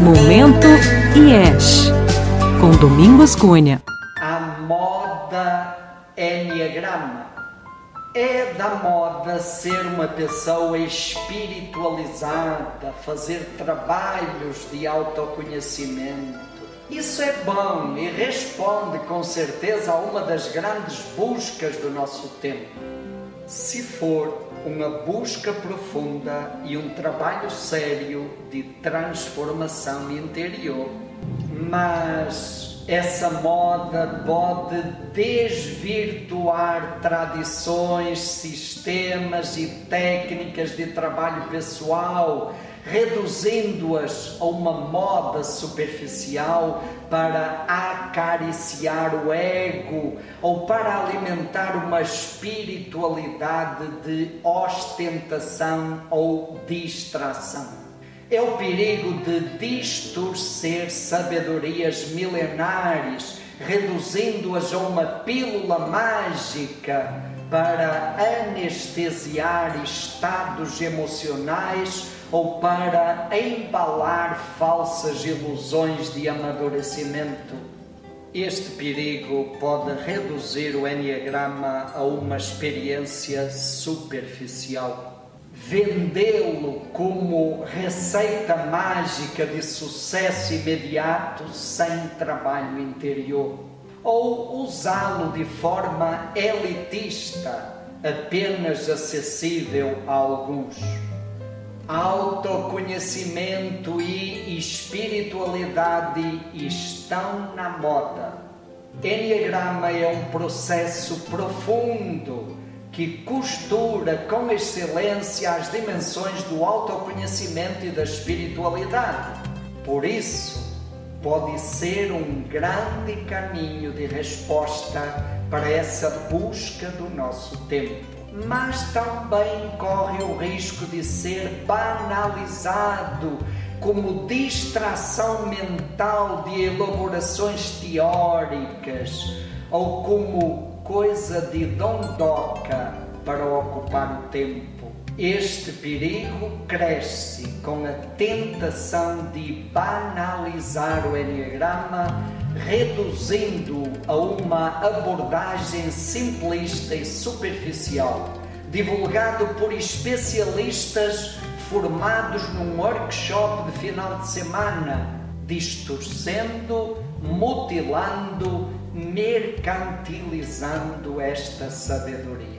Momento IES, com Domingos Cunha. A moda Enneagrama. É da moda ser uma pessoa espiritualizada, fazer trabalhos de autoconhecimento. Isso é bom e responde com certeza a uma das grandes buscas do nosso tempo. Se for uma busca profunda e um trabalho sério de transformação interior. Mas essa moda pode desvirtuar tradições, sistemas e técnicas de trabalho pessoal reduzindo-as a uma moda superficial para acariciar o ego ou para alimentar uma espiritualidade de ostentação ou distração. É o perigo de distorcer sabedorias milenares, reduzindo-as a uma pílula mágica para anestesiar estados emocionais ou para embalar falsas ilusões de amadurecimento. Este perigo pode reduzir o Enneagrama a uma experiência superficial. Vendê-lo como receita mágica de sucesso imediato sem trabalho interior. Ou usá-lo de forma elitista, apenas acessível a alguns. Autoconhecimento e espiritualidade estão na moda. Enneagrama é um processo profundo que costura com excelência as dimensões do autoconhecimento e da espiritualidade. Por isso, pode ser um grande caminho de resposta para essa busca do nosso tempo mas também corre o risco de ser banalizado como distração mental de elaborações teóricas ou como coisa de dondoca para ocupar o tempo. Este perigo cresce com a tentação de banalizar o Enneagrama reduzindo a uma abordagem simplista e superficial, divulgado por especialistas formados num workshop de final de semana, distorcendo, mutilando, mercantilizando esta sabedoria.